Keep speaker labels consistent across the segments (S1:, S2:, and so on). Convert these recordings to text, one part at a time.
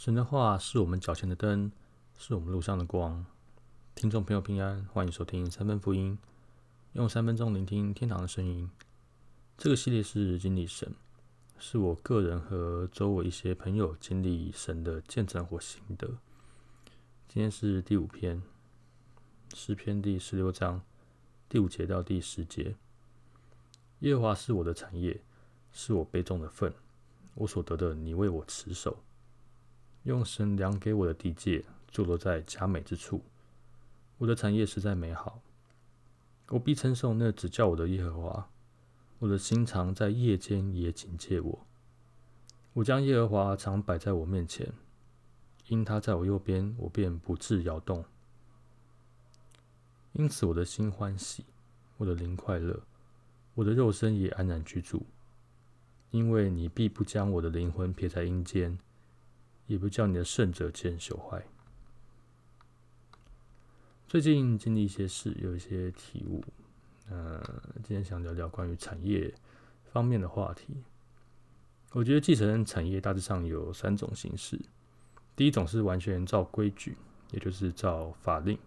S1: 神的话是我们脚前的灯，是我们路上的光。听众朋友平安，欢迎收听三分福音，用三分钟聆听天堂的声音。这个系列是经历神，是我个人和周围一些朋友经历神的见证或心得。今天是第五篇，诗篇第十六章第五节到第十节。耶和华是我的产业，是我杯中的份，我所得的，你为我持守。用神量给我的地界，坐落在佳美之处。我的产业实在美好，我必称颂那指教我的耶和华。我的心肠在夜间也警戒我。我将耶和华常摆在我面前，因他在我右边，我便不致摇动。因此我的心欢喜，我的灵快乐，我的肉身也安然居住，因为你必不将我的灵魂撇在阴间。也不叫你的胜者见朽坏。最近经历一些事，有一些体悟。呃，今天想聊聊关于产业方面的话题。我觉得继承产业大致上有三种形式。第一种是完全照规矩，也就是照法令，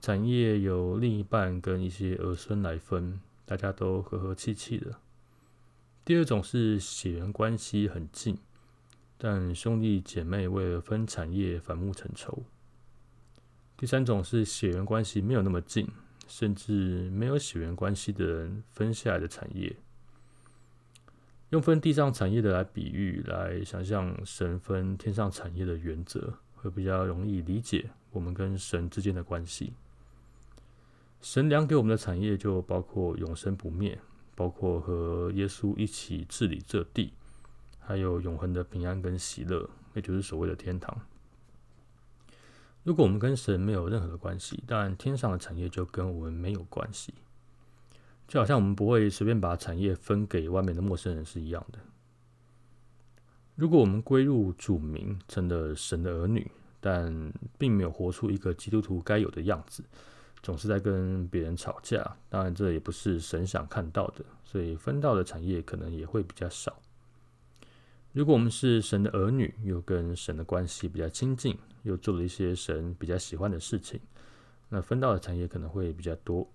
S1: 产业由另一半跟一些儿孙来分，大家都和和气气的。第二种是血缘关系很近。但兄弟姐妹为了分产业反目成仇。第三种是血缘关系没有那么近，甚至没有血缘关系的人分下来的产业。用分地上产业的来比喻，来想象神分天上产业的原则，会比较容易理解我们跟神之间的关系。神粮给我们的产业就包括永生不灭，包括和耶稣一起治理这地。还有永恒的平安跟喜乐，也就是所谓的天堂。如果我们跟神没有任何的关系，当然天上的产业就跟我们没有关系。就好像我们不会随便把产业分给外面的陌生人是一样的。如果我们归入主名，成了神的儿女，但并没有活出一个基督徒该有的样子，总是在跟别人吵架，当然这也不是神想看到的，所以分到的产业可能也会比较少。如果我们是神的儿女，又跟神的关系比较亲近，又做了一些神比较喜欢的事情，那分到的产业可能会比较多。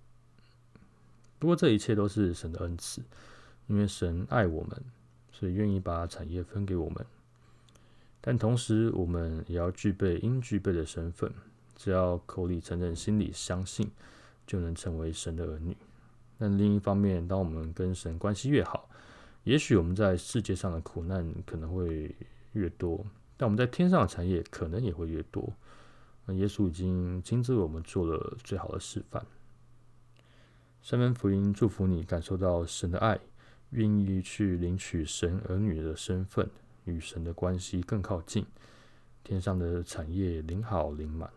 S1: 不过这一切都是神的恩赐，因为神爱我们，所以愿意把产业分给我们。但同时，我们也要具备应具备的身份，只要口里承认，心里相信，就能成为神的儿女。但另一方面，当我们跟神关系越好，也许我们在世界上的苦难可能会越多，但我们在天上的产业可能也会越多。那耶稣已经亲自为我们做了最好的示范。三分福音祝福你感受到神的爱，愿意去领取神儿女的身份，与神的关系更靠近，天上的产业领好领满。